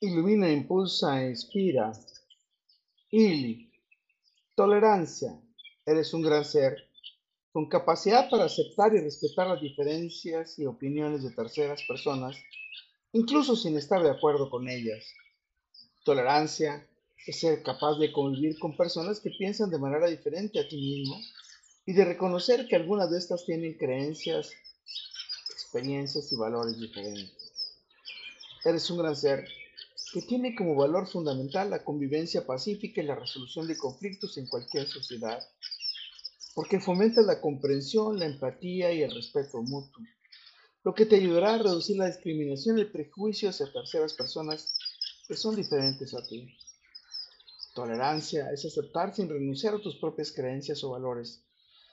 Ilumina, impulsa e inspira. Ili. Tolerancia. Eres un gran ser con capacidad para aceptar y respetar las diferencias y opiniones de terceras personas, incluso sin estar de acuerdo con ellas. Tolerancia es ser capaz de convivir con personas que piensan de manera diferente a ti mismo y de reconocer que algunas de estas tienen creencias, experiencias y valores diferentes. Eres un gran ser que tiene como valor fundamental la convivencia pacífica y la resolución de conflictos en cualquier sociedad, porque fomenta la comprensión, la empatía y el respeto mutuo, lo que te ayudará a reducir la discriminación y el prejuicio hacia terceras personas que son diferentes a ti. Tolerancia es aceptar sin renunciar a tus propias creencias o valores,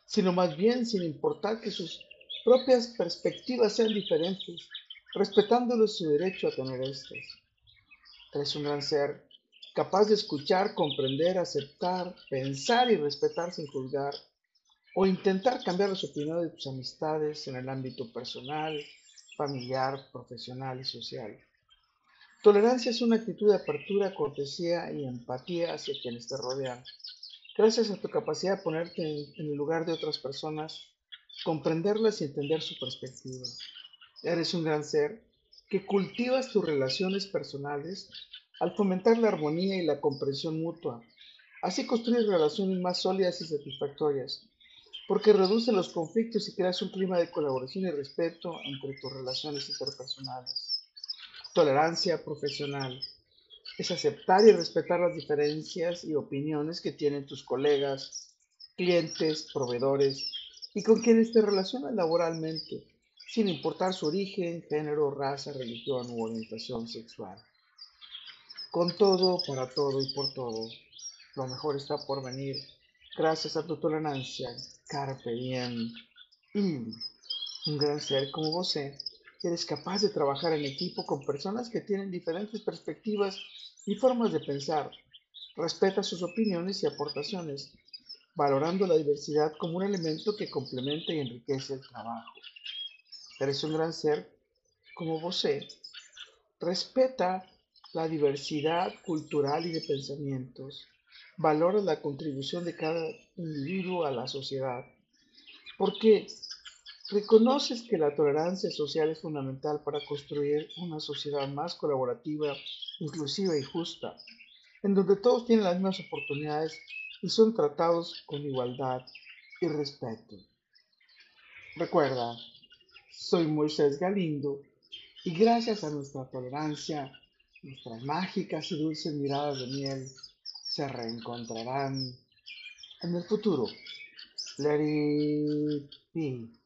sino más bien sin importar que sus propias perspectivas sean diferentes, respetándoles su derecho a tener estas. Eres un gran ser, capaz de escuchar, comprender, aceptar, pensar y respetar sin juzgar, o intentar cambiar las opiniones de tus amistades en el ámbito personal, familiar, profesional y social. Tolerancia es una actitud de apertura, cortesía y empatía hacia quienes te rodean. Gracias a tu capacidad de ponerte en, el lugar de otras personas, comprenderlas y entender su perspectiva. Eres un gran ser que cultivas tus relaciones personales al fomentar la armonía y la comprensión mutua. Así construyes relaciones más sólidas y satisfactorias, porque reduce los conflictos y creas un clima de colaboración y respeto entre tus relaciones interpersonales. Tolerancia profesional es aceptar y respetar las diferencias y opiniones que tienen tus colegas, clientes, proveedores y con quienes te relacionan laboralmente, sin importar su origen, género, raza, religión u orientación sexual. Con todo, para todo y por todo, lo mejor está por venir, gracias a tu tolerancia, carpe diem, y un gran ser como vos eres capaz de trabajar en equipo con personas que tienen diferentes perspectivas y formas de pensar. Respeta sus opiniones y aportaciones, valorando la diversidad como un elemento que complementa y enriquece el trabajo. Eres un gran ser como vos. Respeta la diversidad cultural y de pensamientos. Valora la contribución de cada individuo a la sociedad. Porque ¿Reconoces que la tolerancia social es fundamental para construir una sociedad más colaborativa, inclusiva y justa, en donde todos tienen las mismas oportunidades y son tratados con igualdad y respeto? Recuerda, soy Moisés Galindo y gracias a nuestra tolerancia, nuestras mágicas y dulces miradas de miel se reencontrarán en el futuro. Let it.